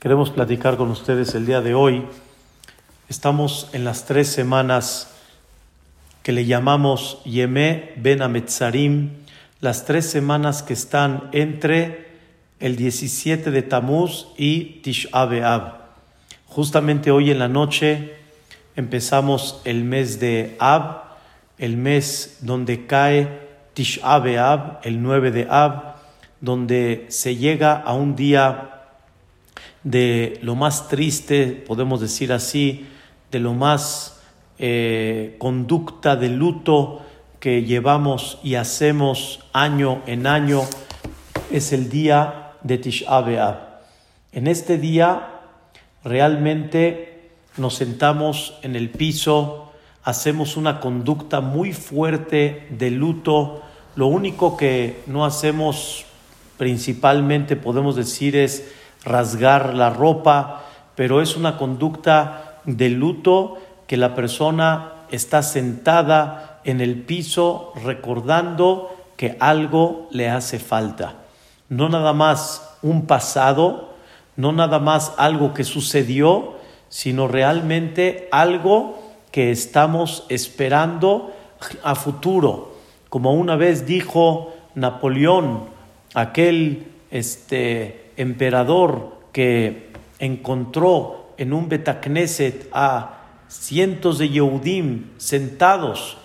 Queremos platicar con ustedes el día de hoy. Estamos en las tres semanas que le llamamos Yemé Ben Ametzarim, las tres semanas que están entre el 17 de Tamuz y Tish B'Av. Justamente hoy en la noche empezamos el mes de Ab, el mes donde cae Tish B'Av, el 9 de Ab, donde se llega a un día de lo más triste, podemos decir así, de lo más eh, conducta de luto que llevamos y hacemos año en año, es el día de Tish. En este día realmente nos sentamos en el piso, hacemos una conducta muy fuerte de luto. Lo único que no hacemos principalmente, podemos decir, es rasgar la ropa, pero es una conducta de luto que la persona está sentada en el piso recordando que algo le hace falta. No nada más un pasado, no nada más algo que sucedió, sino realmente algo que estamos esperando a futuro. Como una vez dijo Napoleón, aquel este, emperador que encontró en un Betacneset a cientos de Yehudim sentados,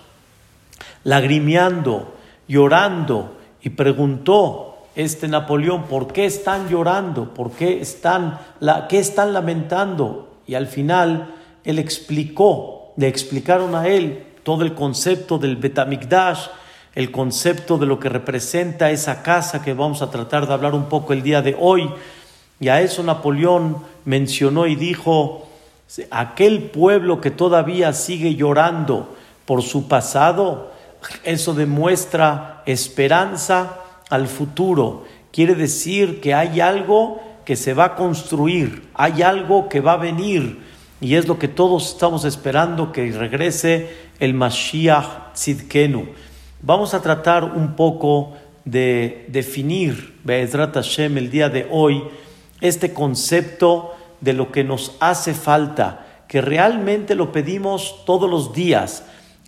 lagrimeando, llorando, y preguntó este Napoleón, ¿por qué están llorando? ¿Por qué están, la, qué están lamentando? Y al final él explicó, le explicaron a él todo el concepto del Betamikdash, el concepto de lo que representa esa casa que vamos a tratar de hablar un poco el día de hoy. Y a eso Napoleón mencionó y dijo, aquel pueblo que todavía sigue llorando por su pasado, eso demuestra esperanza al futuro. Quiere decir que hay algo que se va a construir, hay algo que va a venir. Y es lo que todos estamos esperando que regrese el Mashiach Tzidkenu. Vamos a tratar un poco de definir, Be'ezrat Hashem, el día de hoy, este concepto de lo que nos hace falta, que realmente lo pedimos todos los días.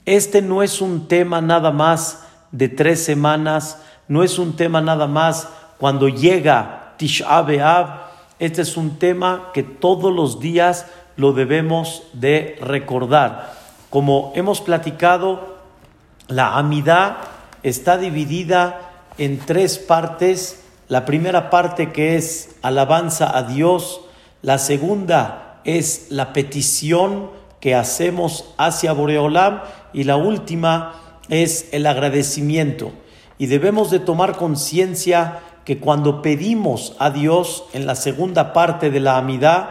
Este no es un tema nada más de tres semanas, no es un tema nada más cuando llega Tisha B'Av, este es un tema que todos los días lo debemos de recordar. Como hemos platicado, la amidad está dividida en tres partes. La primera parte que es alabanza a Dios, la segunda es la petición que hacemos hacia Boreolam y la última es el agradecimiento. Y debemos de tomar conciencia que cuando pedimos a Dios en la segunda parte de la amidad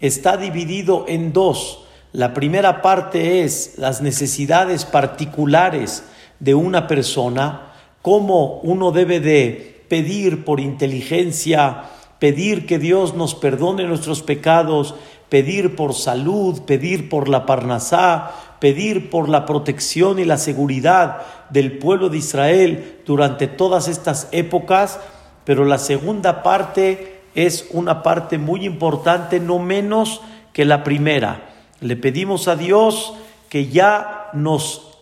está dividido en dos. La primera parte es las necesidades particulares de una persona, cómo uno debe de pedir por inteligencia, pedir que Dios nos perdone nuestros pecados, pedir por salud, pedir por la parnasá, pedir por la protección y la seguridad del pueblo de Israel durante todas estas épocas, pero la segunda parte es una parte muy importante, no menos que la primera le pedimos a Dios que ya nos,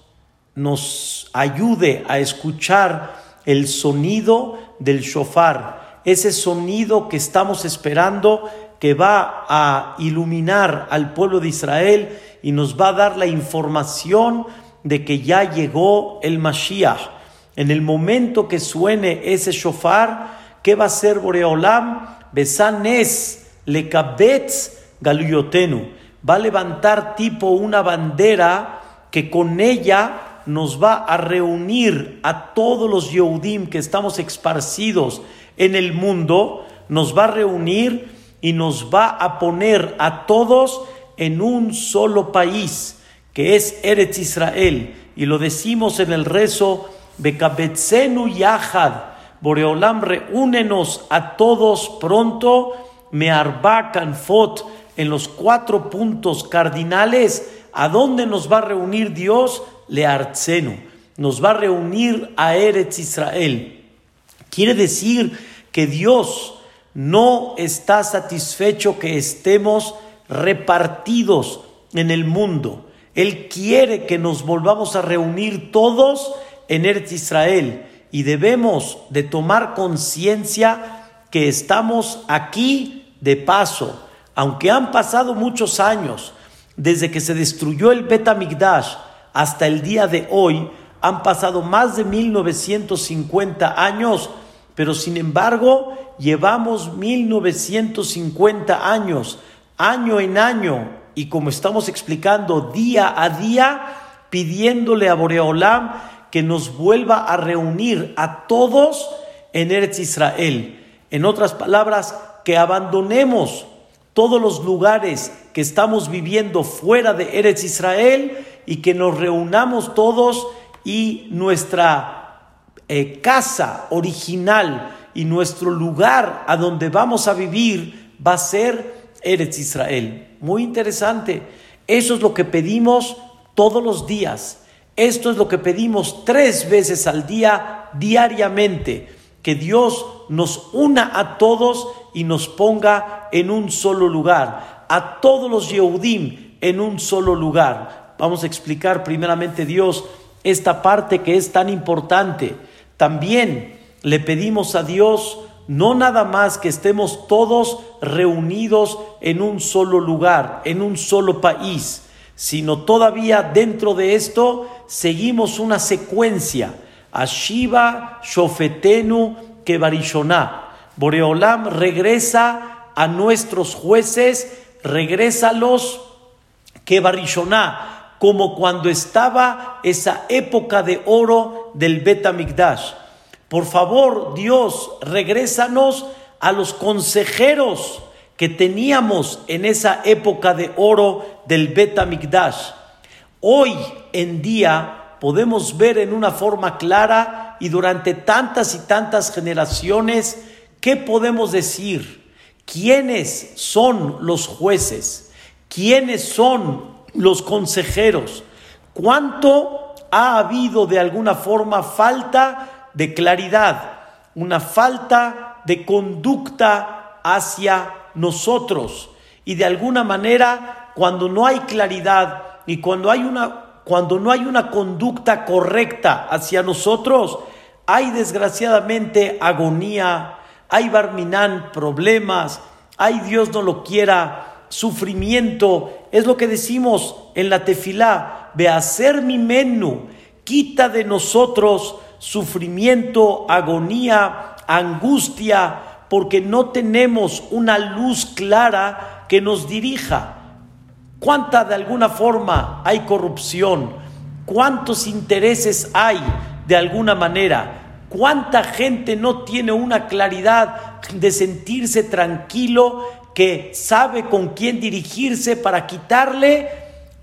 nos ayude a escuchar el sonido del shofar, ese sonido que estamos esperando que va a iluminar al pueblo de Israel y nos va a dar la información de que ya llegó el Mashiach. En el momento que suene ese shofar, ¿qué va a ser Boreolam? Besanes lekabetz galuyotenu va a levantar tipo una bandera que con ella nos va a reunir a todos los Yehudim que estamos esparcidos en el mundo, nos va a reunir y nos va a poner a todos en un solo país, que es Eretz Israel. Y lo decimos en el rezo, Bekabetzenu Yahad, Boreolam, reúnenos a todos pronto, Mearba Fot en los cuatro puntos cardinales, ¿a dónde nos va a reunir Dios? Le. Nos va a reunir a Eretz Israel. Quiere decir que Dios no está satisfecho que estemos repartidos en el mundo. Él quiere que nos volvamos a reunir todos en Eretz Israel y debemos de tomar conciencia que estamos aquí de paso, aunque han pasado muchos años desde que se destruyó el Bet hasta el día de hoy, han pasado más de 1950 años, pero sin embargo llevamos 1950 años, año en año, y como estamos explicando día a día, pidiéndole a Boreolam que nos vuelva a reunir a todos en Eretz Israel. En otras palabras, que abandonemos todos los lugares que estamos viviendo fuera de Eretz Israel y que nos reunamos todos y nuestra eh, casa original y nuestro lugar a donde vamos a vivir va a ser Eretz Israel. Muy interesante. Eso es lo que pedimos todos los días. Esto es lo que pedimos tres veces al día, diariamente, que Dios nos una a todos y nos ponga en un solo lugar, a todos los Yehudim en un solo lugar. Vamos a explicar primeramente Dios esta parte que es tan importante. También le pedimos a Dios no nada más que estemos todos reunidos en un solo lugar, en un solo país, sino todavía dentro de esto seguimos una secuencia. Ashiva, Shofetenu, Kebarishoná. Boreolam regresa a nuestros jueces, regrésalos, Kebarishoná, como cuando estaba esa época de oro del Betamigdash. Por favor, Dios, regrésanos a los consejeros que teníamos en esa época de oro del Betamigdash. Hoy en día podemos ver en una forma clara y durante tantas y tantas generaciones qué podemos decir, quiénes son los jueces, quiénes son los consejeros, cuánto ha habido de alguna forma falta de claridad, una falta de conducta hacia nosotros. Y de alguna manera, cuando no hay claridad y cuando hay una cuando no hay una conducta correcta hacia nosotros, hay desgraciadamente agonía, hay barminán, problemas, hay Dios no lo quiera, sufrimiento. Es lo que decimos en la tefilá, ve hacer mi menú, quita de nosotros sufrimiento, agonía, angustia, porque no tenemos una luz clara que nos dirija. ¿Cuánta de alguna forma hay corrupción? ¿Cuántos intereses hay de alguna manera? ¿Cuánta gente no tiene una claridad de sentirse tranquilo, que sabe con quién dirigirse para quitarle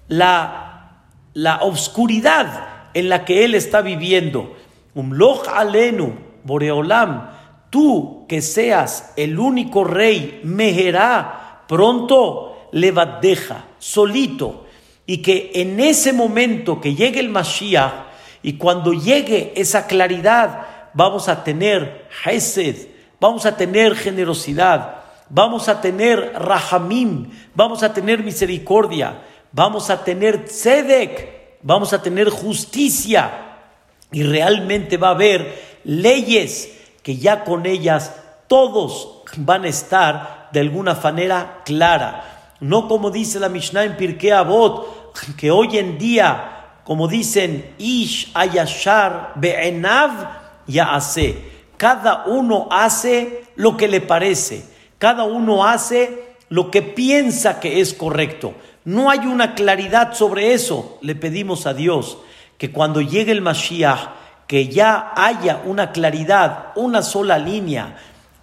la, la obscuridad en la que él está viviendo? Umloch alenu, Boreolam, tú que seas el único rey, Mejerá, pronto deja solito, y que en ese momento que llegue el Mashiach y cuando llegue esa claridad, vamos a tener Hesed, vamos a tener generosidad, vamos a tener Rahamim, vamos a tener misericordia, vamos a tener Tzedek, vamos a tener justicia y realmente va a haber leyes que ya con ellas todos van a estar de alguna manera clara. No como dice la Mishnah en Pirkei Avot, que hoy en día, como dicen, Ish Ayashar Be'enav hace. Cada uno hace lo que le parece. Cada uno hace lo que piensa que es correcto. No hay una claridad sobre eso. Le pedimos a Dios que cuando llegue el Mashiach, que ya haya una claridad, una sola línea,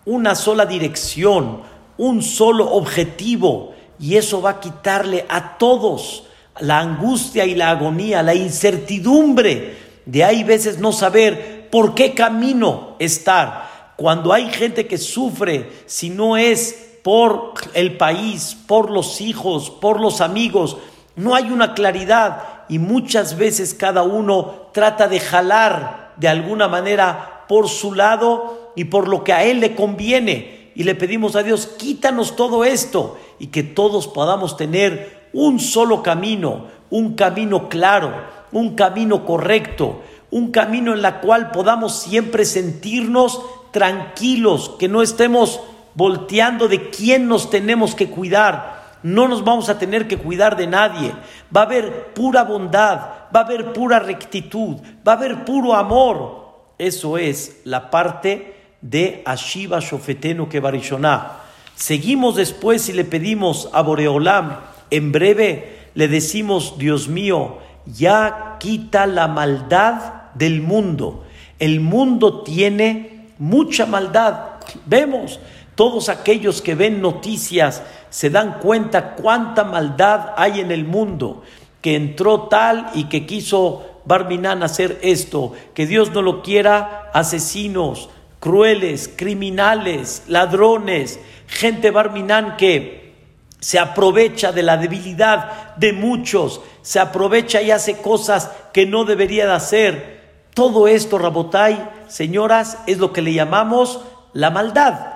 una sola dirección, un solo objetivo, y eso va a quitarle a todos la angustia y la agonía, la incertidumbre de ahí veces no saber por qué camino estar. Cuando hay gente que sufre, si no es por el país, por los hijos, por los amigos, no hay una claridad y muchas veces cada uno trata de jalar de alguna manera por su lado y por lo que a él le conviene. Y le pedimos a Dios, quítanos todo esto y que todos podamos tener un solo camino, un camino claro, un camino correcto, un camino en la cual podamos siempre sentirnos tranquilos, que no estemos volteando de quién nos tenemos que cuidar. No nos vamos a tener que cuidar de nadie. Va a haber pura bondad, va a haber pura rectitud, va a haber puro amor. Eso es la parte de Ashiva Shofetenu Kebarishoná. Seguimos después y le pedimos a Boreolam, en breve le decimos, Dios mío, ya quita la maldad del mundo. El mundo tiene mucha maldad. Vemos, todos aquellos que ven noticias se dan cuenta cuánta maldad hay en el mundo, que entró tal y que quiso Barminan hacer esto, que Dios no lo quiera, asesinos, crueles, criminales, ladrones, gente Barminan que se aprovecha de la debilidad de muchos, se aprovecha y hace cosas que no debería de hacer. Todo esto, Rabotai, señoras, es lo que le llamamos la maldad.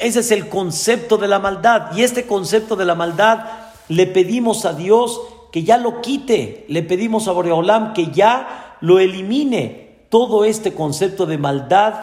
Ese es el concepto de la maldad. Y este concepto de la maldad le pedimos a Dios que ya lo quite. Le pedimos a Boreolam que ya lo elimine. Todo este concepto de maldad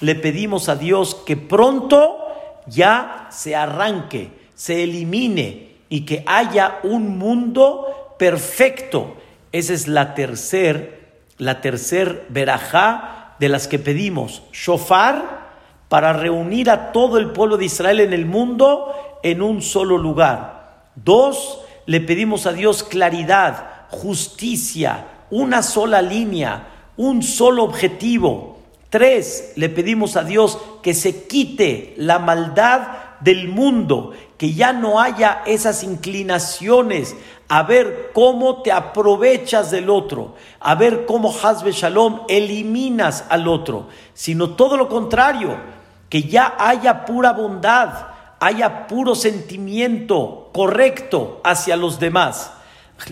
le pedimos a Dios que pronto ya se arranque, se elimine y que haya un mundo perfecto. Esa es la tercer, la tercer verajá de las que pedimos. Shofar para reunir a todo el pueblo de Israel en el mundo en un solo lugar. Dos, le pedimos a Dios claridad, justicia, una sola línea, un solo objetivo. Tres, le pedimos a Dios que se quite la maldad del mundo, que ya no haya esas inclinaciones a ver cómo te aprovechas del otro, a ver cómo Hazbe Shalom eliminas al otro, sino todo lo contrario, que ya haya pura bondad, haya puro sentimiento correcto hacia los demás.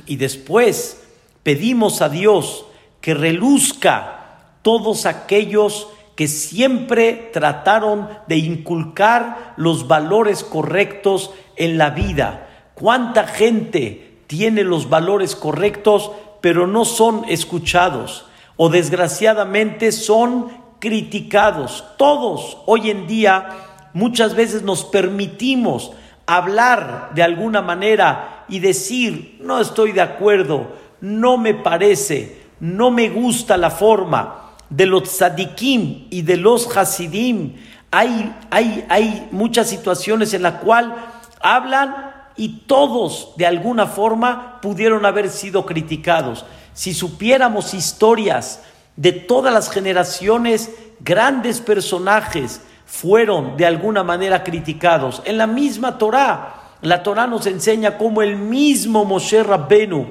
Y después pedimos a Dios que reluzca todos aquellos que siempre trataron de inculcar los valores correctos en la vida. ¿Cuánta gente tiene los valores correctos pero no son escuchados? O desgraciadamente son criticados. Todos hoy en día muchas veces nos permitimos hablar de alguna manera y decir, no estoy de acuerdo, no me parece, no me gusta la forma de los tzadikim y de los hasidim. Hay, hay, hay muchas situaciones en las cuales hablan y todos de alguna forma pudieron haber sido criticados. Si supiéramos historias de todas las generaciones, grandes personajes fueron de alguna manera criticados. En la misma Torá, la Torá nos enseña cómo el mismo Moshe Rabbenu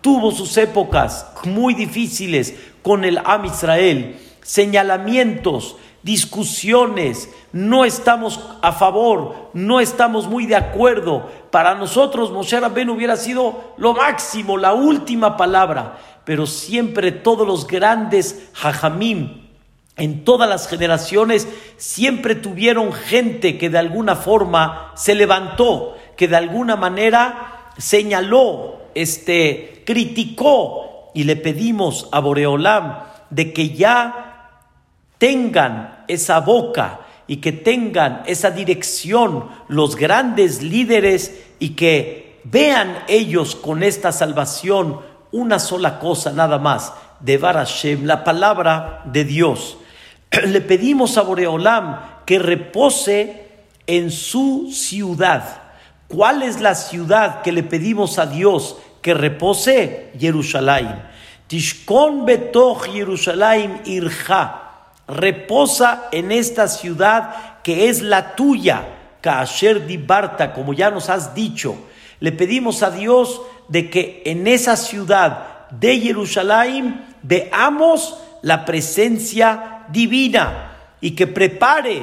tuvo sus épocas muy difíciles con el Am Israel, señalamientos, discusiones, no estamos a favor, no estamos muy de acuerdo. Para nosotros Moshe Rabben hubiera sido lo máximo, la última palabra, pero siempre todos los grandes hajamim en todas las generaciones siempre tuvieron gente que de alguna forma se levantó, que de alguna manera señaló, este, criticó y le pedimos a Boreolam de que ya tengan esa boca y que tengan esa dirección los grandes líderes y que vean ellos con esta salvación una sola cosa nada más, de Barashem, la palabra de Dios. Le pedimos a Boreolam que repose en su ciudad. ¿Cuál es la ciudad que le pedimos a Dios que repose? Jerusalén. Tishkon betoch Jerusalén irja reposa en esta ciudad que es la tuya, Kaasher Dibarta, como ya nos has dicho. Le pedimos a Dios de que en esa ciudad de Jerusalén veamos la presencia divina y que prepare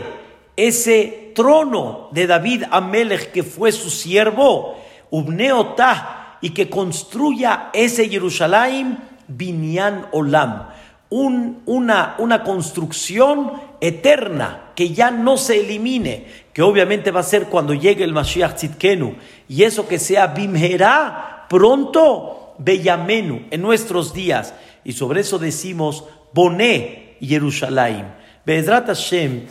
ese trono de David Amelech que fue su siervo, Ubneotah, y que construya ese Jerusalén, Binyan Olam una, construcción eterna, que ya no se elimine, que obviamente va a ser cuando llegue el Mashiach Tzidkenu, y eso que sea Bimherá, pronto, Beyamenu, en nuestros días. Y sobre eso decimos, Boné Jerusalén. Be'ezrat Hashem,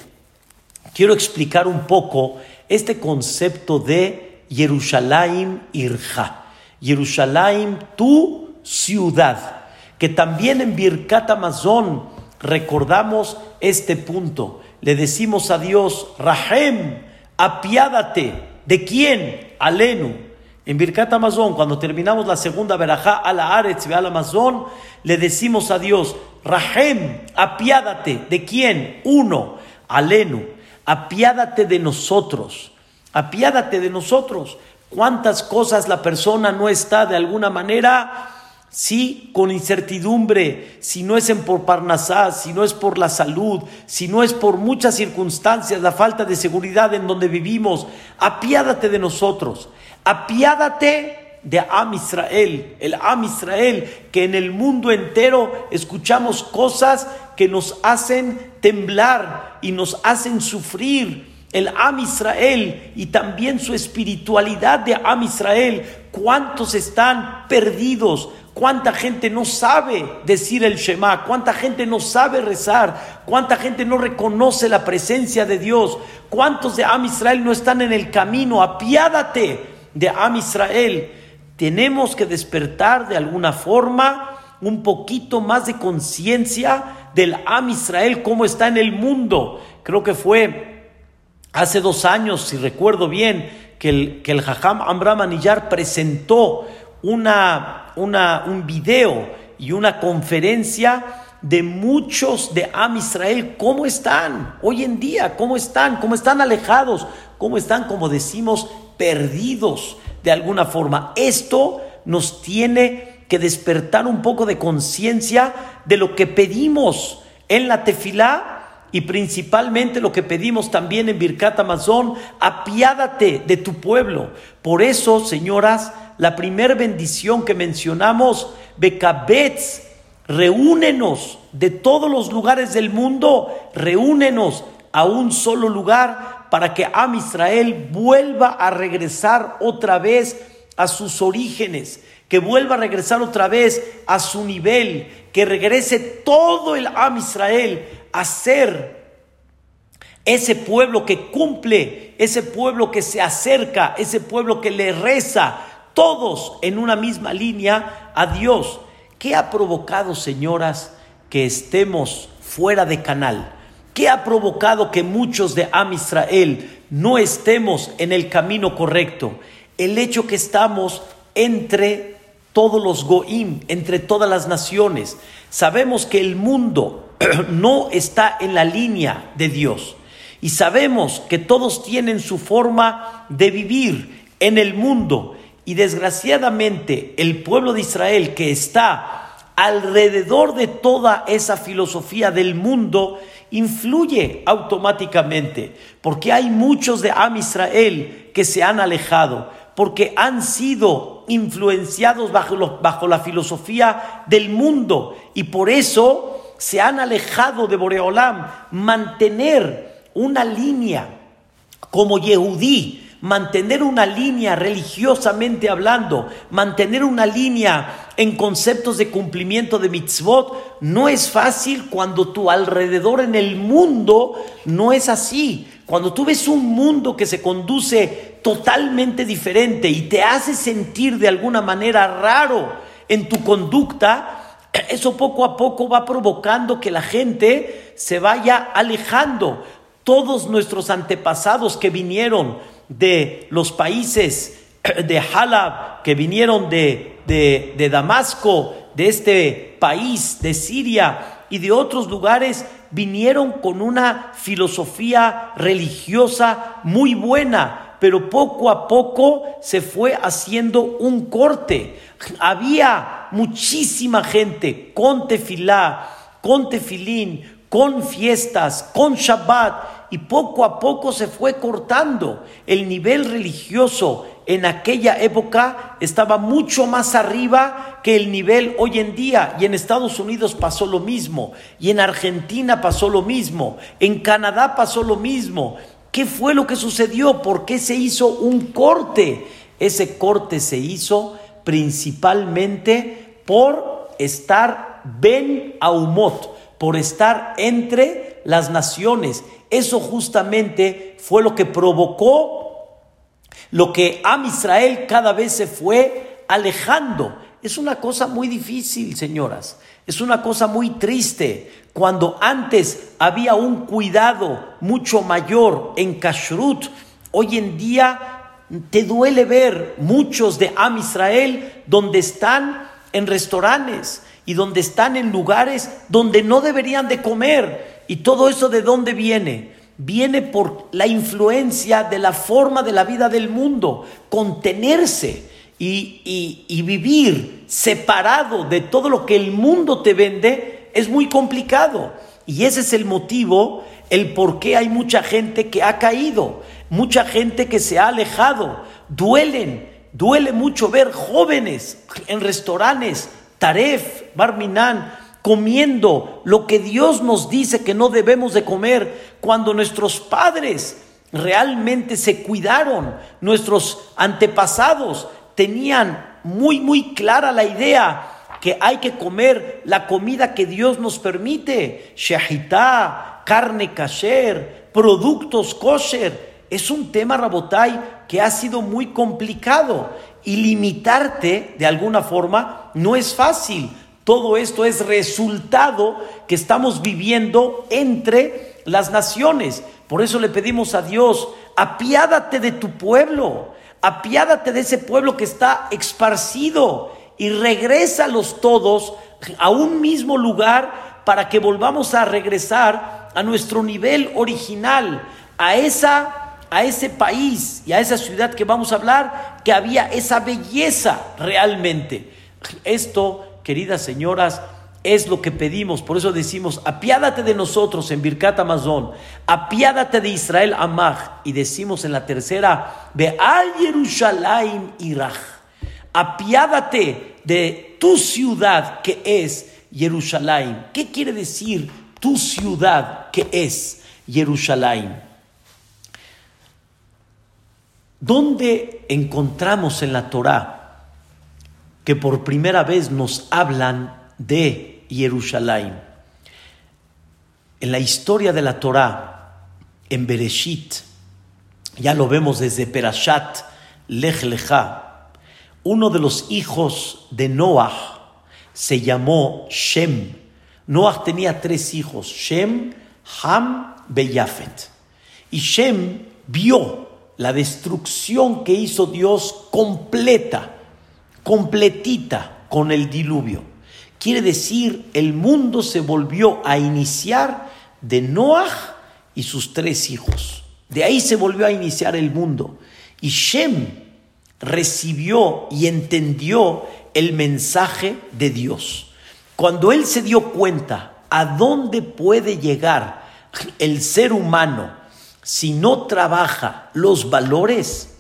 quiero explicar un poco este concepto de Jerusalén Irja. Jerusalén, tu ciudad. Que también en Birkat Amazon recordamos este punto. Le decimos a Dios, Rahem, apiádate. ¿De quién? Alenu. En Birkat Amazon, cuando terminamos la segunda verajá Aretz al Amazon, le decimos a Dios, Rahem, apiádate. ¿De quién? Uno, Alenu. Apiádate de nosotros. Apiádate de nosotros. ¿Cuántas cosas la persona no está de alguna manera Sí, con incertidumbre, si no es en por Parnasá, si no es por la salud, si no es por muchas circunstancias, la falta de seguridad en donde vivimos, apiádate de nosotros, apiádate de Am Israel, el Am Israel, que en el mundo entero escuchamos cosas que nos hacen temblar y nos hacen sufrir. El Am Israel y también su espiritualidad de Am Israel, cuántos están perdidos, ¿Cuánta gente no sabe decir el Shema? ¿Cuánta gente no sabe rezar? ¿Cuánta gente no reconoce la presencia de Dios? ¿Cuántos de Am Israel no están en el camino? Apiádate de Am Israel. Tenemos que despertar de alguna forma un poquito más de conciencia del Am Israel, cómo está en el mundo. Creo que fue hace dos años, si recuerdo bien, que el, que el Jajam Amram presentó una, una, un video y una conferencia de muchos de Am Israel, cómo están hoy en día, cómo están, cómo están alejados, cómo están, como decimos, perdidos de alguna forma. Esto nos tiene que despertar un poco de conciencia de lo que pedimos en la tefilá y principalmente lo que pedimos también en Birkat Amazon, apiádate de tu pueblo. Por eso, señoras, la primera bendición que mencionamos, Becabetz, reúnenos de todos los lugares del mundo, reúnenos a un solo lugar para que Am Israel vuelva a regresar otra vez a sus orígenes, que vuelva a regresar otra vez a su nivel, que regrese todo el Am Israel a ser ese pueblo que cumple, ese pueblo que se acerca, ese pueblo que le reza, todos en una misma línea a Dios. ¿Qué ha provocado, señoras, que estemos fuera de canal? ¿Qué ha provocado que muchos de Am Israel no estemos en el camino correcto? El hecho que estamos entre todos los Goim, entre todas las naciones. Sabemos que el mundo no está en la línea de Dios. Y sabemos que todos tienen su forma de vivir en el mundo. Y desgraciadamente el pueblo de Israel que está alrededor de toda esa filosofía del mundo influye automáticamente, porque hay muchos de Am Israel que se han alejado, porque han sido influenciados bajo, bajo la filosofía del mundo y por eso se han alejado de Boreolam. Mantener una línea como Yehudí, mantener una línea religiosamente hablando, mantener una línea en conceptos de cumplimiento de mitzvot, no es fácil cuando tu alrededor en el mundo no es así. Cuando tú ves un mundo que se conduce totalmente diferente y te hace sentir de alguna manera raro en tu conducta, eso poco a poco va provocando que la gente se vaya alejando. Todos nuestros antepasados que vinieron de los países de Halab, que vinieron de, de, Damasco, de este país, de Siria y de otros lugares, vinieron con una filosofía religiosa muy buena, pero poco a poco se fue haciendo un corte. Había muchísima gente con tefilá, con tefilín, con fiestas, con Shabbat, y poco a poco se fue cortando. El nivel religioso en aquella época estaba mucho más arriba que el nivel hoy en día. Y en Estados Unidos pasó lo mismo. Y en Argentina pasó lo mismo. En Canadá pasó lo mismo. ¿Qué fue lo que sucedió? ¿Por qué se hizo un corte? Ese corte se hizo principalmente por estar Ben Aumot, por estar entre las naciones. Eso justamente fue lo que provocó lo que Am Israel cada vez se fue alejando. Es una cosa muy difícil, señoras. Es una cosa muy triste. Cuando antes había un cuidado mucho mayor en Kashrut, hoy en día te duele ver muchos de Am Israel donde están en restaurantes y donde están en lugares donde no deberían de comer. ¿Y todo eso de dónde viene? Viene por la influencia de la forma de la vida del mundo, contenerse y, y vivir separado de todo lo que el mundo te vende es muy complicado. Y ese es el motivo, el por qué hay mucha gente que ha caído, mucha gente que se ha alejado. Duelen, duele mucho ver jóvenes en restaurantes Taref, Barminan, comiendo lo que Dios nos dice que no debemos de comer, cuando nuestros padres realmente se cuidaron, nuestros antepasados tenían muy, muy clara la idea que hay que comer la comida que Dios nos permite, shahitá, carne kasher, productos kosher. Es un tema, Rabotai, que ha sido muy complicado y limitarte de alguna forma no es fácil. Todo esto es resultado que estamos viviendo entre las naciones. Por eso le pedimos a Dios, apiádate de tu pueblo, apiádate de ese pueblo que está esparcido y regrésalos todos a un mismo lugar para que volvamos a regresar a nuestro nivel original, a esa a ese país y a esa ciudad que vamos a hablar, que había esa belleza realmente. Esto, queridas señoras, es lo que pedimos. Por eso decimos, apiádate de nosotros en Birkat Amazon, apiádate de Israel Amach. Y decimos en la tercera, ve al Jerusalén Irach, apiádate de tu ciudad que es Jerusalén. ¿Qué quiere decir tu ciudad que es Jerusalén? ¿Dónde encontramos en la Torá que por primera vez nos hablan de Jerusalén? En la historia de la Torá, en Bereshit, ya lo vemos desde Perashat Lech Lecha, uno de los hijos de Noah se llamó Shem. Noah tenía tres hijos, Shem, Ham, Beyafet. Y Shem vio la destrucción que hizo Dios completa, completita con el diluvio. Quiere decir, el mundo se volvió a iniciar de Noah y sus tres hijos. De ahí se volvió a iniciar el mundo. Y Shem recibió y entendió el mensaje de Dios. Cuando él se dio cuenta a dónde puede llegar el ser humano si no trabaja los valores,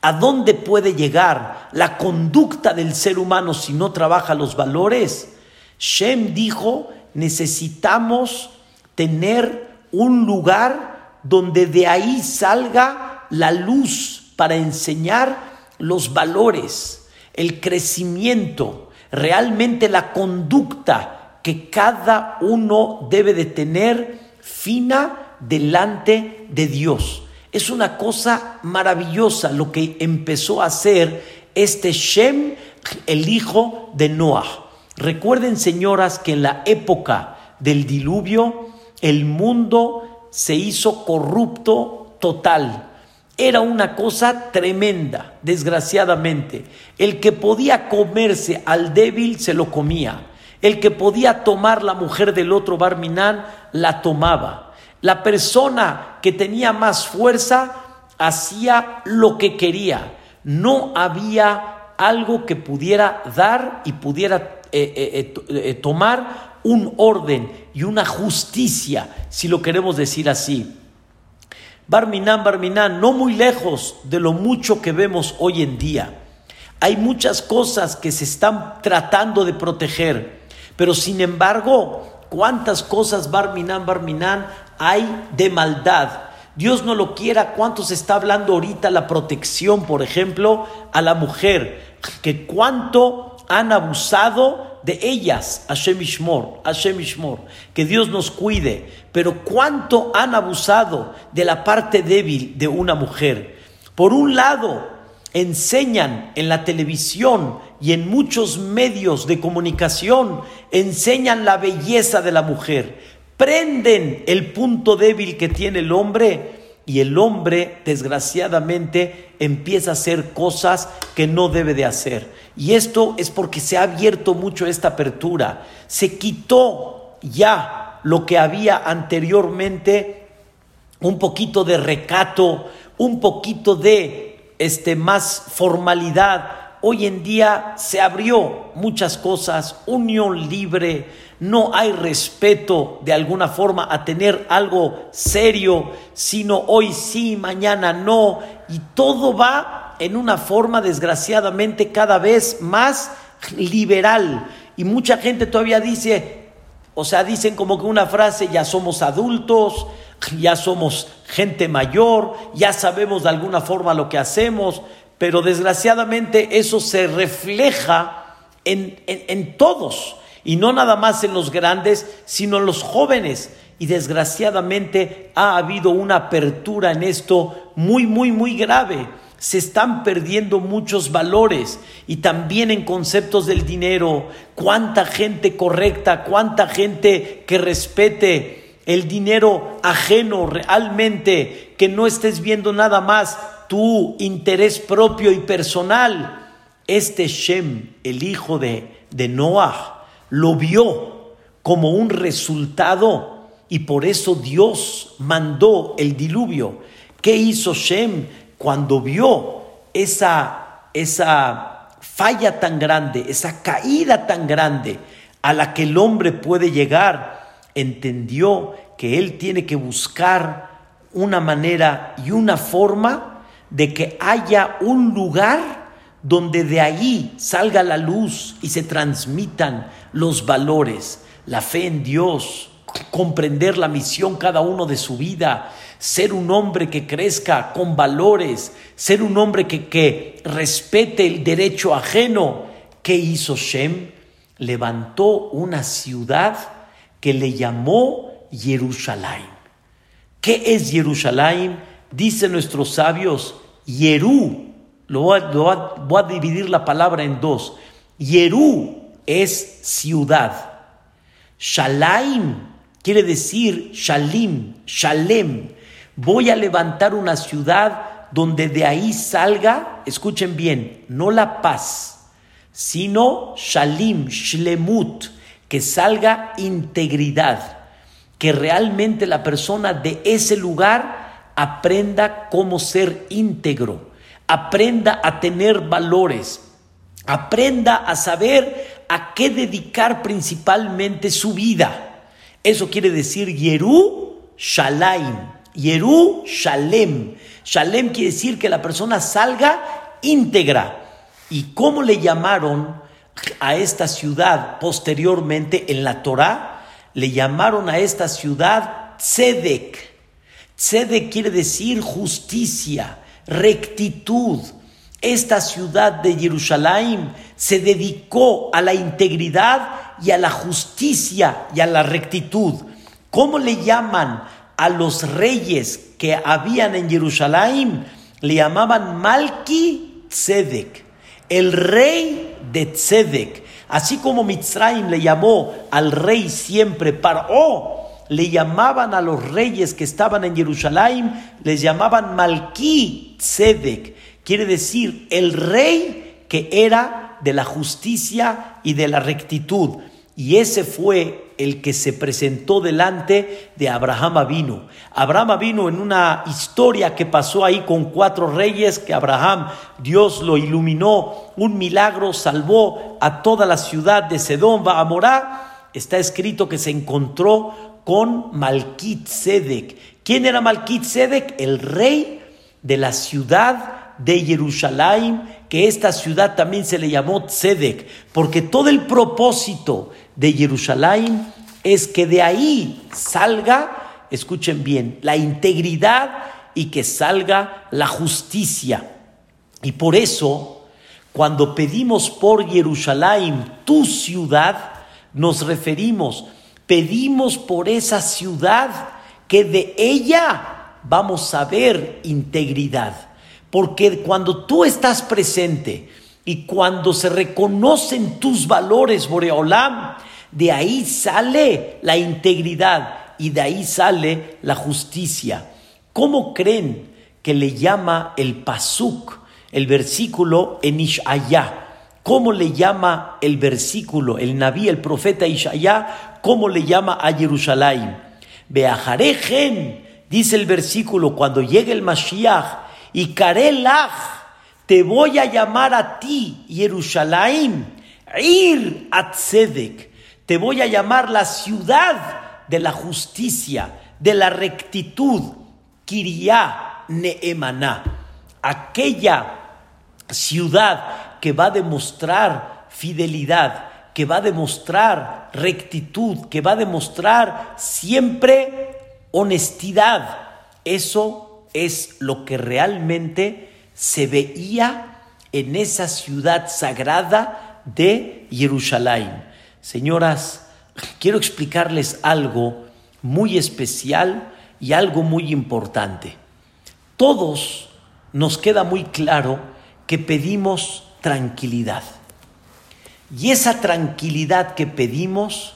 ¿a dónde puede llegar la conducta del ser humano si no trabaja los valores? Shem dijo, necesitamos tener un lugar donde de ahí salga la luz para enseñar los valores, el crecimiento, realmente la conducta que cada uno debe de tener fina delante de Dios. Es una cosa maravillosa lo que empezó a hacer este Shem, el hijo de Noah. Recuerden, señoras, que en la época del diluvio el mundo se hizo corrupto total. Era una cosa tremenda, desgraciadamente. El que podía comerse al débil se lo comía. El que podía tomar la mujer del otro Barminán la tomaba. La persona que tenía más fuerza hacía lo que quería. No había algo que pudiera dar y pudiera eh, eh, eh, tomar un orden y una justicia, si lo queremos decir así. Barminán, Barminán, no muy lejos de lo mucho que vemos hoy en día. Hay muchas cosas que se están tratando de proteger, pero sin embargo, ¿cuántas cosas Barminán, Barminán hay de maldad, Dios no lo quiera. ¿Cuánto se está hablando ahorita la protección, por ejemplo, a la mujer? Que cuánto han abusado de ellas, Hashem Ishmor, Hashem Ishmor, que Dios nos cuide, pero cuánto han abusado de la parte débil de una mujer. Por un lado, enseñan en la televisión y en muchos medios de comunicación, enseñan la belleza de la mujer, prenden el punto débil que tiene el hombre y el hombre desgraciadamente empieza a hacer cosas que no debe de hacer. Y esto es porque se ha abierto mucho esta apertura. Se quitó ya lo que había anteriormente, un poquito de recato, un poquito de este, más formalidad. Hoy en día se abrió muchas cosas, unión libre, no hay respeto de alguna forma a tener algo serio, sino hoy sí, mañana no, y todo va en una forma desgraciadamente cada vez más liberal. Y mucha gente todavía dice, o sea, dicen como que una frase, ya somos adultos, ya somos gente mayor, ya sabemos de alguna forma lo que hacemos, pero desgraciadamente eso se refleja en, en todos y no nada más en los grandes, sino en los jóvenes. Y desgraciadamente ha habido una apertura en esto muy, muy, muy grave. Se están perdiendo muchos valores y también en conceptos del dinero. Cuánta gente correcta, cuánta gente que respete el dinero ajeno realmente, que no estés viendo nada más tu interés propio y personal. Este Shem, el hijo de, de Noah, lo vio como un resultado y por eso Dios mandó el diluvio. ¿Qué hizo Shem cuando vio esa, esa falla tan grande, esa caída tan grande a la que el hombre puede llegar? Entendió que él tiene que buscar una manera y una forma de que haya un lugar donde de ahí salga la luz y se transmitan los valores, la fe en Dios, comprender la misión cada uno de su vida, ser un hombre que crezca con valores, ser un hombre que, que respete el derecho ajeno. ¿Qué hizo Shem? Levantó una ciudad que le llamó Jerusalén. ¿Qué es Jerusalén? Dicen nuestros sabios, Yerú. Lo voy, a, a dividir la palabra en dos. Yerú es ciudad. Shalaim quiere decir Shalim, Shalem. Voy a levantar una ciudad donde de ahí salga, escuchen bien, no la paz, sino Shalim, Shlemut, que salga integridad, que realmente la persona de ese lugar aprenda cómo ser íntegro, aprenda a tener valores, aprenda a saber a qué dedicar principalmente su vida. Eso quiere decir Yerú Shalaim. Yerú Shalem. Shalem quiere decir que la persona salga íntegra. ¿Y cómo le llamaron a esta ciudad posteriormente en la Torah? Le llamaron a esta ciudad Tzedek. Tzedek quiere decir justicia, rectitud. Esta ciudad de Jerusalén se dedicó a la integridad y a la justicia y a la rectitud. ¿Cómo le llaman a los reyes que habían en Jerusalén? Le llamaban Malki Tzedek, el rey de Tzedek. Así como Mitzrayim le llamó al rey siempre Paró, le llamaban a los reyes que estaban en Jerusalén, les llamaban Malki Tzedek. Quiere decir el rey que era de la justicia y de la rectitud. Y ese fue el que se presentó delante de Abraham vino. Abraham vino en una historia que pasó ahí con cuatro reyes, que Abraham, Dios lo iluminó, un milagro salvó a toda la ciudad de Sedón, Amorá. Está escrito que se encontró con Malkit Sedek. ¿Quién era Malkit Sedek? El rey de la ciudad de Jerusalén que esta ciudad también se le llamó Tzedek, porque todo el propósito de Jerusalén es que de ahí salga escuchen bien, la integridad y que salga la justicia. Y por eso, cuando pedimos por Jerusalén, tu ciudad, nos referimos, pedimos por esa ciudad que de ella vamos a ver integridad. Porque cuando tú estás presente y cuando se reconocen tus valores, Boreolam, de ahí sale la integridad y de ahí sale la justicia. ¿Cómo creen que le llama el Pasuk, el versículo en Ishaya? ¿Cómo le llama el versículo, el Naví, el profeta Ishaya? ¿Cómo le llama a Jerusalén? Beajarejen, dice el versículo, cuando llegue el Mashiach, y Karelach, te voy a llamar a ti, Jerusalén, Ir Atzedek, te voy a llamar la ciudad de la justicia, de la rectitud, Kiria Neemaná, aquella ciudad que va a demostrar fidelidad, que va a demostrar rectitud, que va a demostrar siempre honestidad. Eso es lo que realmente se veía en esa ciudad sagrada de Jerusalén. Señoras, quiero explicarles algo muy especial y algo muy importante. Todos nos queda muy claro que pedimos tranquilidad. Y esa tranquilidad que pedimos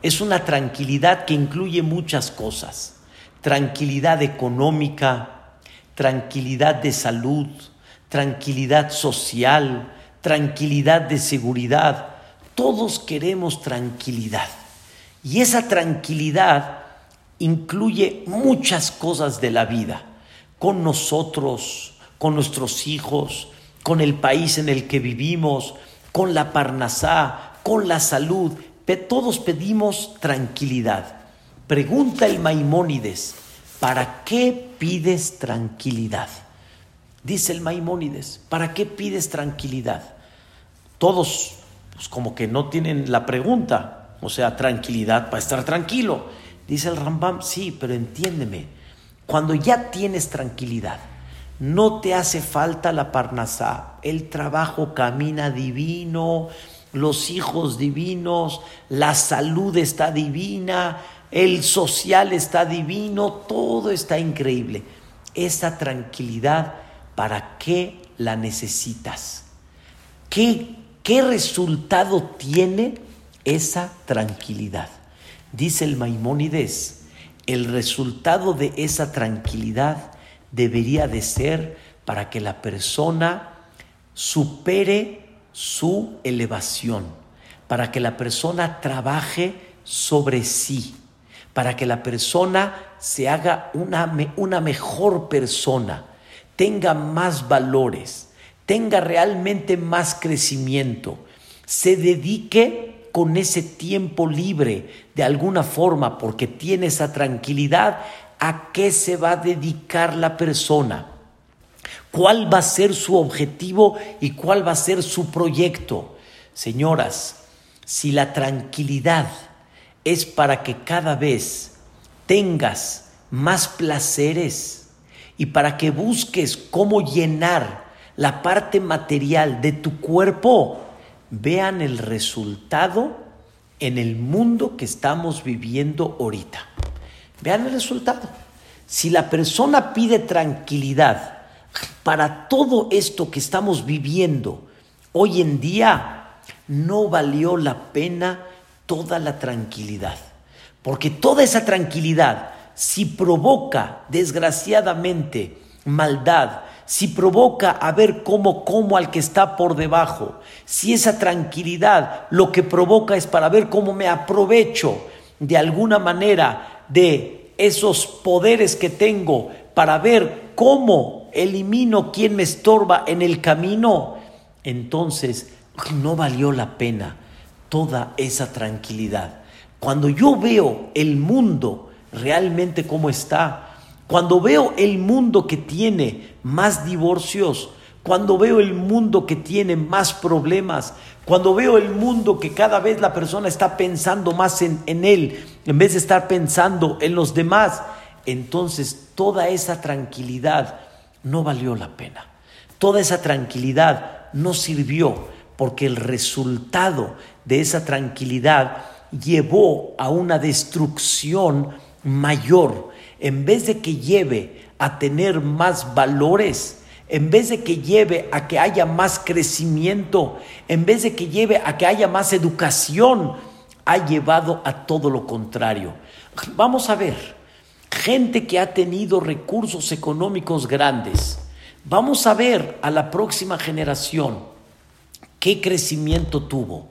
es una tranquilidad que incluye muchas cosas. Tranquilidad económica, tranquilidad de salud, tranquilidad social, tranquilidad de seguridad. Todos queremos tranquilidad. Y esa tranquilidad incluye muchas cosas de la vida, con nosotros, con nuestros hijos, con el país en el que vivimos, con la parnasá, con la salud. Todos pedimos tranquilidad. Pregunta el Maimónides, ¿para qué pides tranquilidad? Dice el Maimónides, ¿para qué pides tranquilidad? Todos, pues como que no tienen la pregunta, o sea, tranquilidad para estar tranquilo. Dice el Rambam, sí, pero entiéndeme, cuando ya tienes tranquilidad, no te hace falta la parnasá. El trabajo camina divino, los hijos divinos, la salud está divina, el social está divino, todo está increíble. Esa tranquilidad, ¿para qué la necesitas? ¿Qué, qué resultado tiene esa tranquilidad? Dice el Maimónides, el resultado de esa tranquilidad debería de ser para que la persona supere su elevación, para que la persona trabaje sobre sí, para que la persona se haga una, una mejor persona, tenga más valores, tenga realmente más crecimiento, se dedique con ese tiempo libre de alguna forma porque tiene esa tranquilidad a qué se va a dedicar la persona, cuál va a ser su objetivo y cuál va a ser su proyecto. Señoras, si la tranquilidad es para que cada vez tengas más placeres y para que busques cómo llenar la parte material de tu cuerpo, vean el resultado en el mundo que estamos viviendo ahorita. Vean el resultado. Si la persona pide tranquilidad para todo esto que estamos viviendo hoy en día, no valió la pena toda la tranquilidad. Porque toda esa tranquilidad, si provoca desgraciadamente maldad, si provoca a ver cómo como al que está por debajo, si esa tranquilidad lo que provoca es para ver cómo me aprovecho de alguna manera de esos poderes que tengo para ver cómo elimino quien me estorba en el camino, entonces no valió la pena toda esa tranquilidad. Cuando yo veo el mundo realmente como está, cuando veo el mundo que tiene más divorcios, cuando veo el mundo que tiene más problemas, cuando veo el mundo que cada vez la persona está pensando más en, en él, en vez de estar pensando en los demás, entonces toda esa tranquilidad no valió la pena. Toda esa tranquilidad no sirvió porque el resultado de esa tranquilidad llevó a una destrucción mayor. En vez de que lleve a tener más valores, en vez de que lleve a que haya más crecimiento, en vez de que lleve a que haya más educación, ha llevado a todo lo contrario. Vamos a ver, gente que ha tenido recursos económicos grandes, vamos a ver a la próxima generación qué crecimiento tuvo,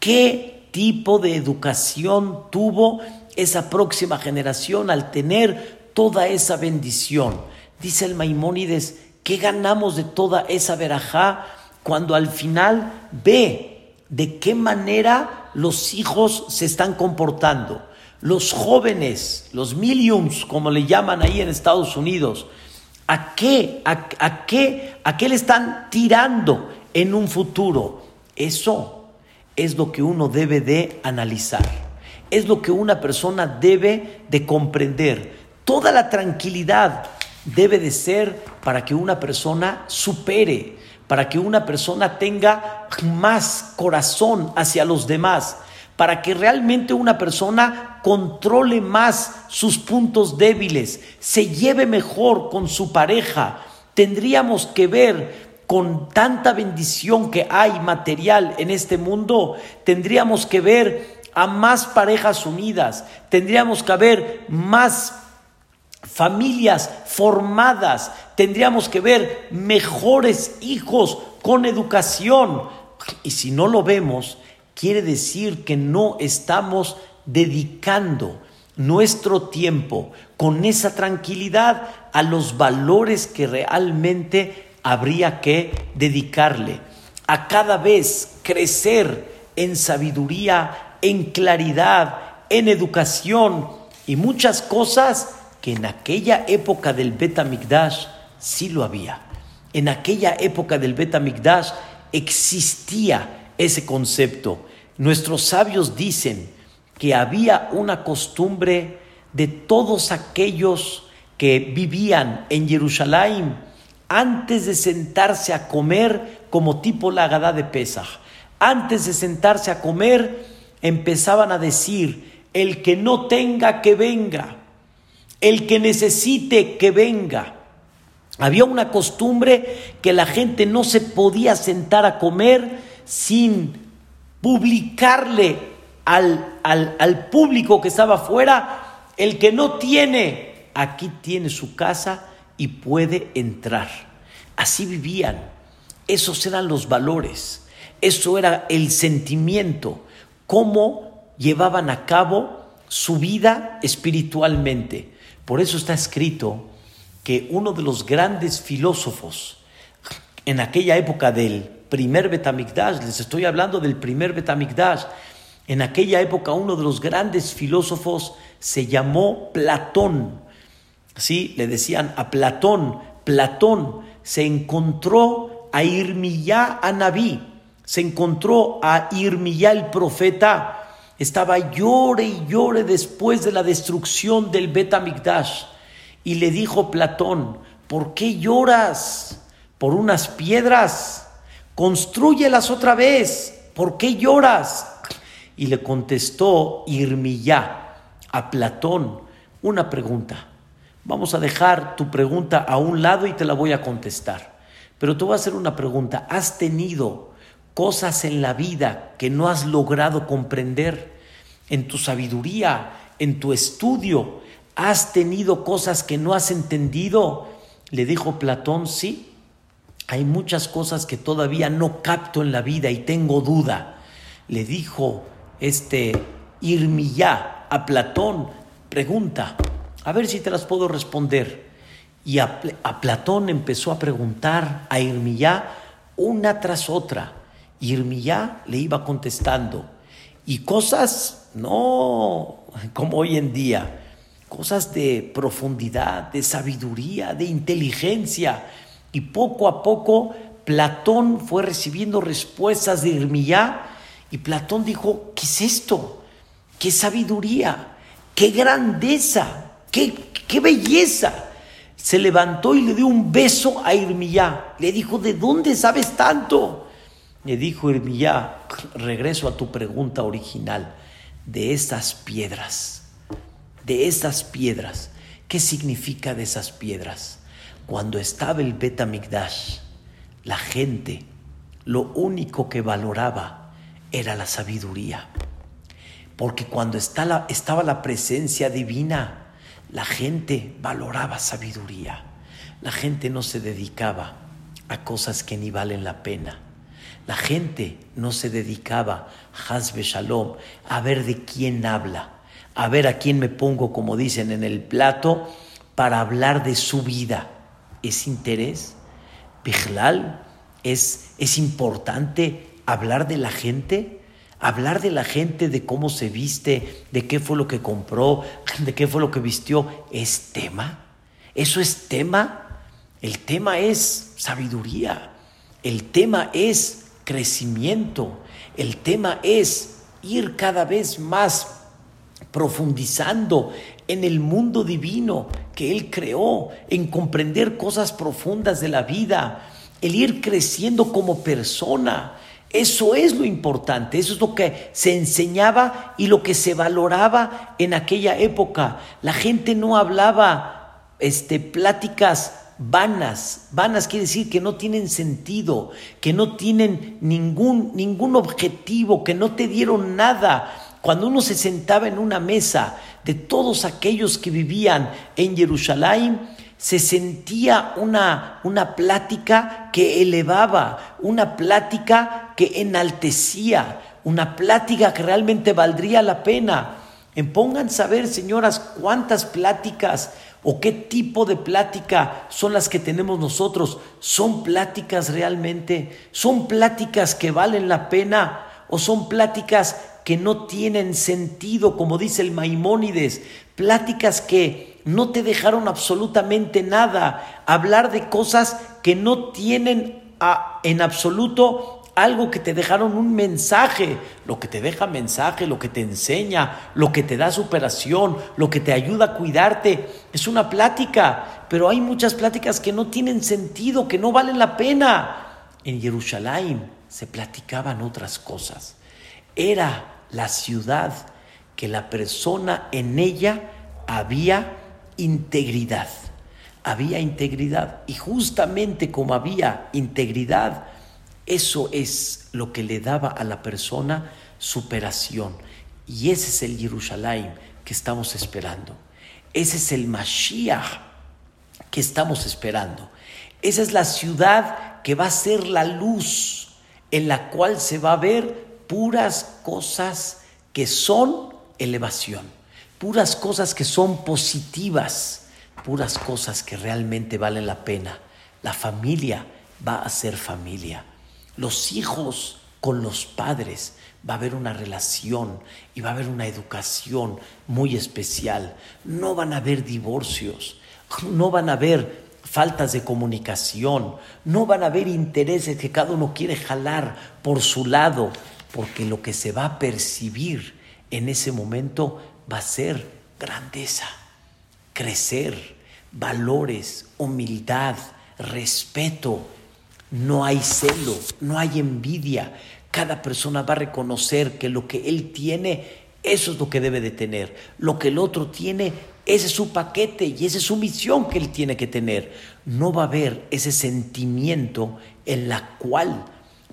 qué tipo de educación tuvo esa próxima generación al tener toda esa bendición. Dice el Maimónides, ¿qué ganamos de toda esa verajá cuando al final ve de qué manera los hijos se están comportando? Los jóvenes, los millions, como le llaman ahí en Estados Unidos, ¿a qué, a, qué, a qué le están tirando en un futuro? Eso es lo que uno debe de analizar. Es lo que una persona debe de comprender. Toda la tranquilidad debe de ser para que una persona supere, para que una persona tenga más corazón hacia los demás, para que realmente una persona controle más sus puntos débiles, se lleve mejor con su pareja. Tendríamos que ver con tanta bendición que hay material en este mundo, tendríamos que ver a más parejas unidas, tendríamos que ver más familias formadas, tendríamos que ver mejores hijos con educación. Y si no lo vemos, quiere decir que no estamos dedicando nuestro tiempo con esa tranquilidad a los valores que realmente habría que dedicarle. A cada vez crecer en sabiduría, en claridad, en educación y muchas cosas que en aquella época del Betamigdash sí lo había. En aquella época del Betamigdash existía ese concepto. Nuestros sabios dicen que había una costumbre de todos aquellos que vivían en Jerusalén antes de sentarse a comer como tipo la de Pesach. Antes de sentarse a comer empezaban a decir, el que no tenga que venga el que necesite que venga. Había una costumbre que la gente no se podía sentar a comer sin publicarle al, al, público que estaba afuera, el que no tiene, aquí tiene su casa y puede entrar. Así vivían. Esos eran los valores. Eso era el sentimiento. Cómo llevaban a cabo su vida espiritualmente. Por eso está escrito que uno de los grandes filósofos en aquella época del primer Betamigdash, les estoy hablando del primer Betamigdash, en aquella época uno de los grandes filósofos se llamó Platón. Sí, le decían a Platón, Platón se encontró a Irmiyá Anabí, se encontró a Irmiyá el profeta estaba llore y llore después de la destrucción del Betamigdash. Y le dijo Platón, ¿por qué lloras? ¿Por unas piedras? Construyelas otra vez. ¿Por qué lloras? Y le contestó Irmiyá a Platón una pregunta. Vamos a dejar tu pregunta a un lado y te la voy a contestar. Pero te voy a hacer una pregunta. ¿Has tenido cosas en la vida que no has logrado comprender, en tu sabiduría, en tu estudio, has tenido cosas que no has entendido. Le dijo Platón, sí, hay muchas cosas que todavía no capto en la vida y tengo duda. Le dijo este Irmiyá a Platón, pregunta, a ver si te las puedo responder. Y a, Platón empezó a preguntar a Irmiyá una tras otra. Irmiyá le iba contestando. Y cosas, no como hoy en día, cosas de profundidad, de sabiduría, de inteligencia. Y poco a poco Platón fue recibiendo respuestas de Irmiyá y Platón dijo, ¿qué es esto? ¿Qué sabiduría? ¿Qué grandeza? ¿Qué, belleza? Se levantó y le dio un beso a Irmiyá. Le dijo, ¿de dónde sabes tanto? Le dijo Irmiyá, regreso a tu pregunta original, de esas piedras, de esas piedras. ¿Qué significa de esas piedras? Cuando estaba el Betamigdash, la gente lo único que valoraba era la sabiduría. Porque cuando estaba la presencia divina, la gente valoraba sabiduría. La gente no se dedicaba a cosas que ni valen la pena. La gente no se dedicaba, Hazbe Shalom, a ver de quién habla, a ver a quién me pongo, como dicen en el plato, para hablar de su vida es interés? ¿Bijlal? ¿Es, ¿Es importante hablar de la gente? Hablar de la gente, de cómo se viste, de qué fue lo que compró, de qué fue lo que vistió, ¿es tema? ¿Eso es tema? El tema es sabiduría, el tema es crecimiento, el tema es ir cada vez más profundizando en el mundo divino que Él creó, en comprender cosas profundas de la vida, el ir creciendo como persona. Eso es lo importante, eso es lo que se enseñaba y lo que se valoraba en aquella época. La gente no hablaba este, pláticas vanas. Vanas quiere decir que no tienen sentido, que no tienen ningún, ningún objetivo, que no te dieron nada cuando uno se sentaba en una mesa de todos aquellos que vivían en Jerusalén, se sentía una, una plática que elevaba, una plática que enaltecía, una plática que realmente valdría la pena. En pongan saber, señoras, cuántas pláticas o qué tipo de plática son las que tenemos nosotros. ¿Son pláticas realmente? ¿Son pláticas que valen la pena? ¿O son pláticas que no tienen sentido, como dice el Maimónides, pláticas que no te dejaron absolutamente nada, hablar de cosas que no tienen en absoluto algo que te dejaron un mensaje, lo que te deja mensaje, lo que te enseña, lo que te da superación, lo que te ayuda a cuidarte, es una plática, pero hay muchas pláticas que no tienen sentido, que no valen la pena. En Jerusalén se platicaban otras cosas. Era la ciudad, que la persona en ella había integridad. Había integridad. Y justamente como había integridad, eso es lo que le daba a la persona superación. Y ese es el Jerusalén que estamos esperando. Ese es el Mashiach que estamos esperando. Esa es la ciudad que va a ser la luz en la cual se va a ver puras cosas que son elevación, puras cosas que son positivas, puras cosas que realmente valen la pena. La familia va a ser familia. Los hijos con los padres va a haber una relación y va a haber una educación muy especial. No van a haber divorcios, no van a haber faltas de comunicación, no van a haber intereses que cada uno quiere jalar por su lado porque lo que se va a percibir en ese momento va a ser grandeza, crecer, valores, humildad, respeto. No hay celo, no hay envidia. Cada persona va a reconocer que lo que él tiene, eso es lo que debe de tener. Lo que el otro tiene, ese es su paquete y esa es su misión que él tiene que tener. No va a haber ese sentimiento en la cual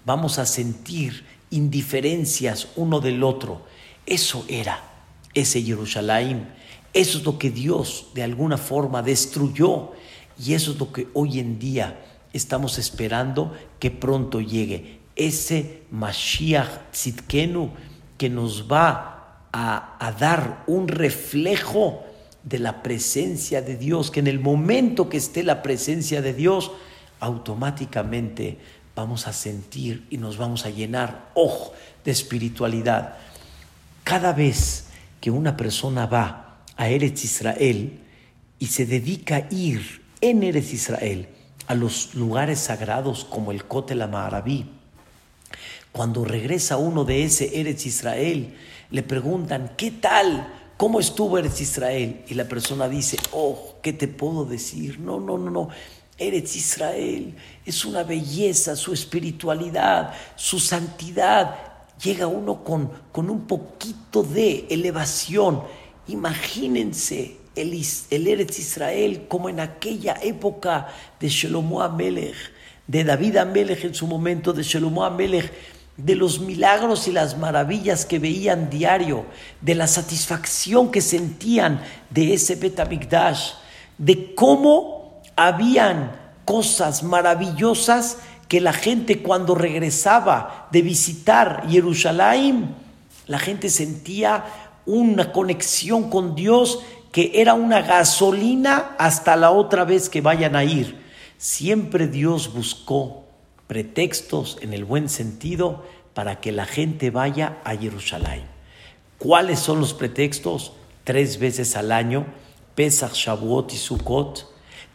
vamos a sentir indiferencias uno del otro. Eso era ese Jerusalén. Eso es lo que Dios de alguna forma destruyó y eso es lo que hoy en día estamos esperando que pronto llegue. Ese Mashiach Tzidkenu que nos va a, a dar un reflejo de la presencia de Dios, que en el momento que esté la presencia de Dios, automáticamente vamos a sentir y nos vamos a llenar, ojo, de espiritualidad. Cada vez que una persona va a Eretz Israel y se dedica a ir en Eretz Israel a los lugares sagrados como el Kotel Amaraví. Cuando regresa uno de ese Eretz Israel, le preguntan, ¿qué tal? ¿Cómo estuvo Eretz Israel? Y la persona dice, oh, ¿qué te puedo decir? No, no, no, no. Eretz Israel es una belleza, su espiritualidad, su santidad. Llega uno con, con un poquito de elevación. Imagínense el, el Eretz Israel como en aquella época de Shelomo Amelech, de David Amelech en su momento, de Shelomo Amelech, de los milagros y las maravillas que veían diario, de la satisfacción que sentían de ese Betamikdash, de cómo habían cosas maravillosas que la gente cuando regresaba de visitar Jerusalén, la gente sentía una conexión con Dios que era una gasolina hasta la otra vez que vayan a ir. Siempre Dios buscó pretextos en el buen sentido para que la gente vaya a Jerusalén. ¿Cuáles son los pretextos? Tres veces al año, Pesach, Shavuot y Sukkot.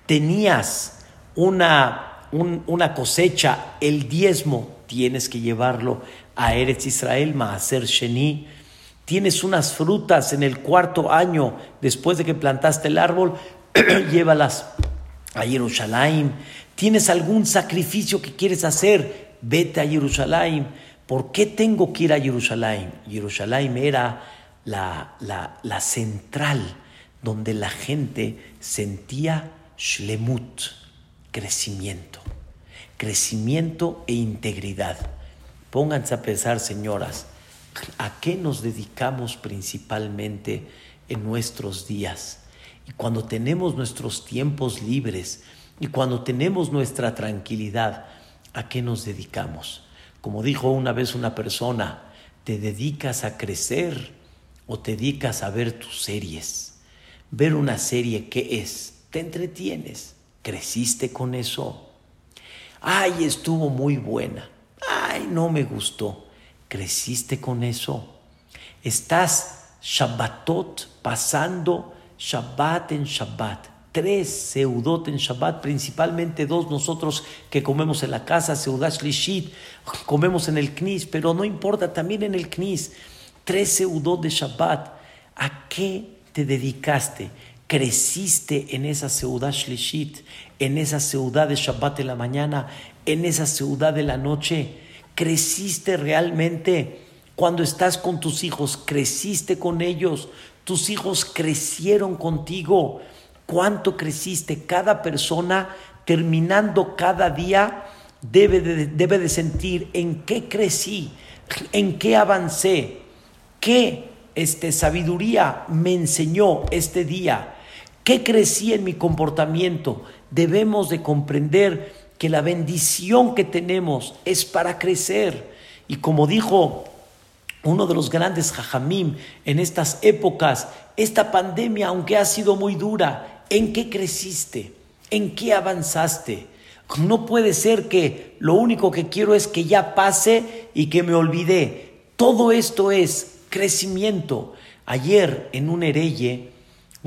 Tenías una, una cosecha, el diezmo, tienes que llevarlo a Eretz Israel, Maaser Sheni tienes unas frutas en el cuarto año después de que plantaste el árbol, llévalas a Jerusalén. Tienes algún sacrificio que quieres hacer, vete a Jerusalén. ¿Por qué tengo que ir a Jerusalén? Jerusalén era la, la, central donde la gente sentía shlemut, crecimiento, crecimiento e integridad. Pónganse a pensar, señoras, ¿A qué nos dedicamos principalmente en nuestros días? Y cuando tenemos nuestros tiempos libres y cuando tenemos nuestra tranquilidad, ¿a qué nos dedicamos? Como dijo una vez una persona, ¿te dedicas a crecer o te dedicas a ver tus series? Ver una serie, ¿qué es? Te entretienes. ¿Creciste con eso? Ay, estuvo muy buena. Ay, no me gustó. ¿Creciste con eso? ¿Estás Shabbatot pasando Shabbat en Shabbat? Tres Seudot en Shabbat, principalmente dos nosotros que comemos en la casa, Seudat Shlishit, comemos en el Knis, pero no importa, también en el Knis. Tres Seudot de Shabbat. ¿A qué te dedicaste? ¿Creciste en esa Seudat Shlishit, en esa Seudat de Shabbat en la mañana, en esa Seudat de la noche? ¿Creciste realmente cuando estás con tus hijos? ¿Creciste con ellos? ¿Tus hijos crecieron contigo? ¿Cuánto creciste? Cada persona terminando cada día debe de, debe de sentir en qué crecí, en qué avancé, qué este, sabiduría me enseñó este día, qué crecí en mi comportamiento. Debemos de comprender que la bendición que tenemos es para crecer. Y como dijo uno de los grandes jajamim en estas épocas, esta pandemia, aunque ha sido muy dura, ¿en qué creciste? ¿En qué avanzaste? No puede ser que lo único que quiero es que ya pase y que me olvidé. Todo esto es crecimiento. Ayer en un hereye,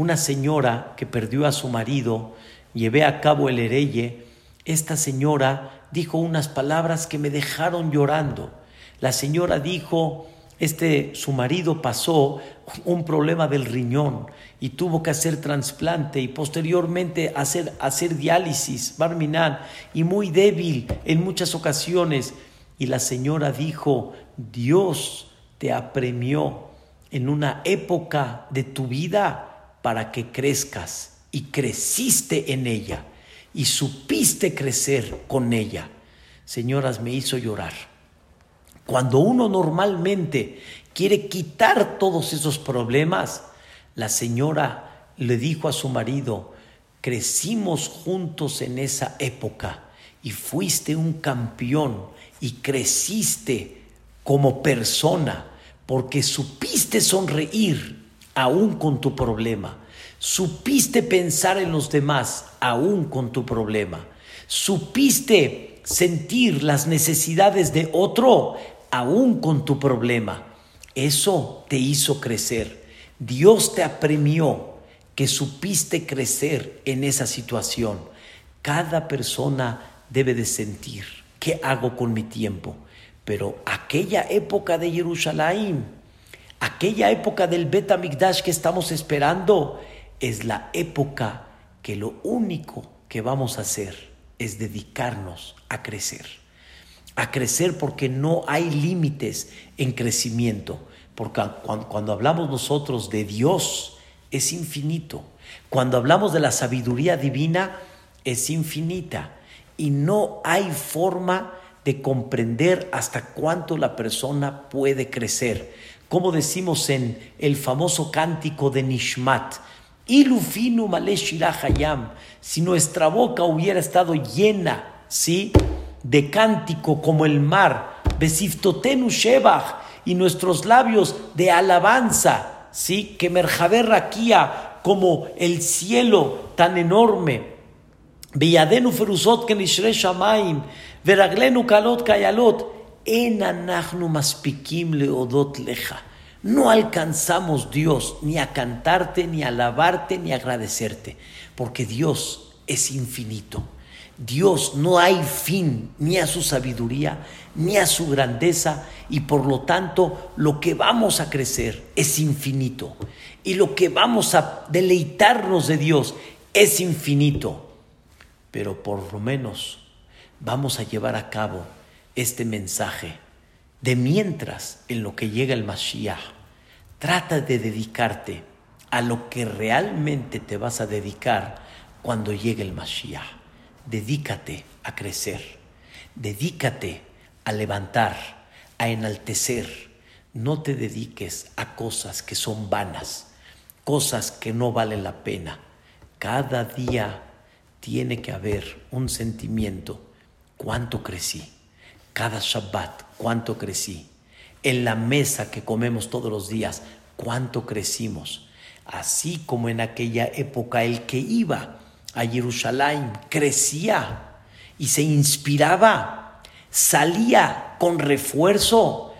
una señora que perdió a su marido, llevé a cabo el hereye, esta señora dijo unas palabras que me dejaron llorando. La señora dijo, este su marido pasó un problema del riñón y tuvo que hacer trasplante y posteriormente hacer, hacer diálisis, barminan, y muy débil en muchas ocasiones. Y la señora dijo, Dios te apremió en una época de tu vida para que crezcas y creciste en ella y supiste crecer con ella. Señoras, me hizo llorar. Cuando uno normalmente quiere quitar todos esos problemas, la señora le dijo a su marido, crecimos juntos en esa época y fuiste un campeón y creciste como persona porque supiste sonreír aún con tu problema Supiste pensar en los demás aún con tu problema. Supiste sentir las necesidades de otro aún con tu problema. Eso te hizo crecer. Dios te apremió que supiste crecer en esa situación. Cada persona debe de sentir qué hago con mi tiempo. Pero aquella época de Jerusalén, aquella época del Bet que estamos esperando, es la época que lo único que vamos a hacer es dedicarnos a crecer. A crecer porque no hay límites en crecimiento. Porque cuando, hablamos nosotros de Dios, es infinito. Cuando hablamos de la sabiduría divina, es infinita. Y no hay forma de comprender hasta cuánto la persona puede crecer. Como decimos en el famoso cántico de Nishmat, Ilufinu Hayam, si nuestra boca hubiera estado llena, ¿sí? De cántico como el mar, Besiftotenu Shebach, y nuestros labios de alabanza, ¿sí? Que Merjaber como el cielo tan enorme, Villadenu Feruzot Kenishre Shamaim, Veraglenu Kalot Kayalot, No alcanzamos Dios ni a cantarte, ni a alabarte, ni a agradecerte, porque Dios es infinito. Dios no hay fin ni a su sabiduría, ni a su grandeza, y por lo tanto lo que vamos a crecer es infinito. Y lo que vamos a deleitarnos de Dios es infinito. Pero por lo menos vamos a llevar a cabo este mensaje de mientras en lo que llega el Mashiach. Trata de dedicarte a lo que realmente te vas a dedicar cuando llegue el Mashiach. Dedícate a crecer, dedícate a levantar, a enaltecer. No te dediques a cosas que son vanas, cosas que no valen la pena. Cada día tiene que haber un sentimiento. ¿Cuánto crecí? Cada Shabbat, ¿cuánto crecí? En la mesa que comemos todos los días, ¿cuánto crecimos? Así como en aquella época el que iba a Jerusalén crecía y se inspiraba, salía con refuerzo.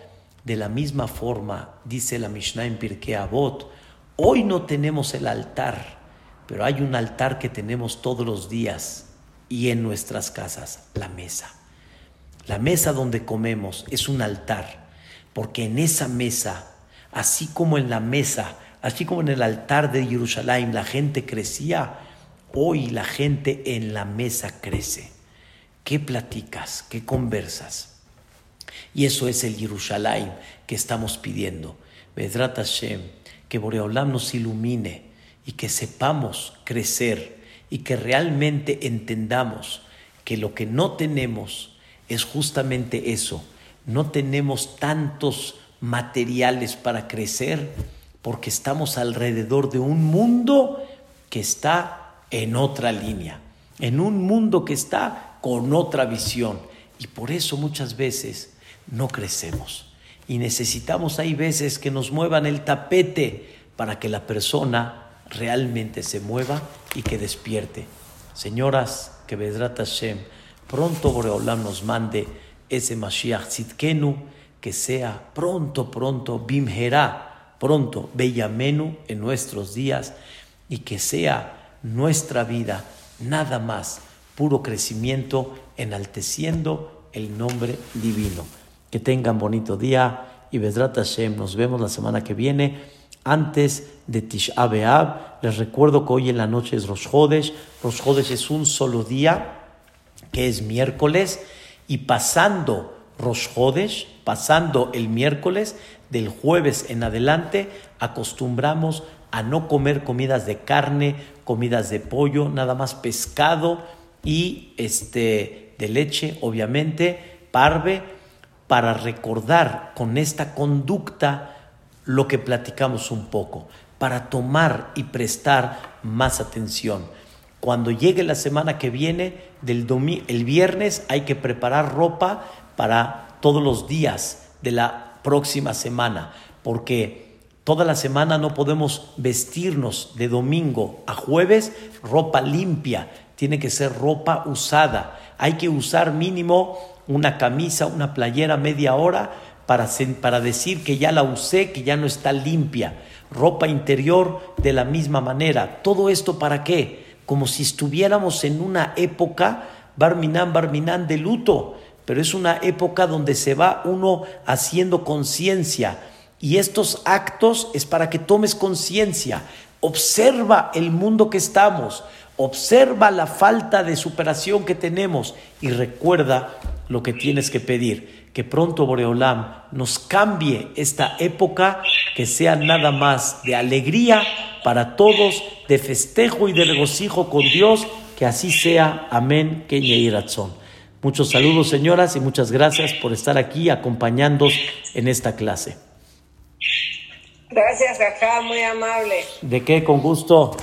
De la misma forma, dice la Mishnah en Pirkei Avot, hoy no tenemos el altar, pero hay un altar que tenemos todos los días y en nuestras casas, la mesa. La mesa donde comemos es un altar, porque en esa mesa, así como en la mesa, así como en el altar de Jerusalén la gente crecía, hoy la gente en la mesa crece. ¿Qué platicas? ¿Qué conversas? Y eso es el Jerusalén que estamos pidiendo. Vedrat Hashem, que Boreolam nos ilumine y que sepamos crecer y que realmente entendamos que lo que no tenemos, es justamente eso. No tenemos tantos materiales para crecer porque estamos alrededor de un mundo que está en otra línea, en un mundo que está con otra visión. Y por eso muchas veces no crecemos. Y necesitamos, hay veces que nos muevan el tapete para que la persona realmente se mueva y que despierte. Señoras, que Vedrat Hashem, pronto Boreolam nos mande ese Mashiach Tzidkenu, que sea pronto, pronto, Bimherá, pronto, Bellamenu en nuestros días, y que sea nuestra vida nada más puro crecimiento, enalteciendo el nombre divino. Que tengan bonito día y Vedrat Hashem, nos vemos la semana que viene. Antes de Tisha B'Av, les recuerdo que hoy en la noche es Rosh Hodesh. Rosh es un solo día que es miércoles, y pasando Rosh Hodesh, pasando el miércoles, del jueves en adelante, acostumbramos a no comer comidas de carne, comidas de pollo, nada más pescado y este de leche, obviamente, parve, para recordar con esta conducta lo que platicamos un poco, para tomar y prestar más atención. Cuando llegue la semana que viene, del el viernes, hay que preparar ropa para todos los días de la próxima semana, porque toda la semana no podemos vestirnos de domingo a jueves ropa limpia, tiene que ser ropa usada. Hay que usar mínimo una camisa, una playera media hora para, para decir que ya la usé, que ya no está limpia. Ropa interior de la misma manera. ¿Todo esto para qué? Como si estuviéramos en una época, Barminan, Barminan, de luto, pero es una época donde se va uno haciendo conciencia. Y estos actos es para que tomes conciencia. Observa el mundo que estamos, observa la falta de superación que tenemos y recuerda lo que tienes que pedir. Que pronto Boreolam nos cambie esta época, que sea nada más de alegría para todos, de festejo y de regocijo con Dios, que así sea. Amén. Razón. Muchos saludos, señoras, y muchas gracias por estar aquí acompañándonos en esta clase. Gracias, acá, muy amable. ¿De qué? Con gusto.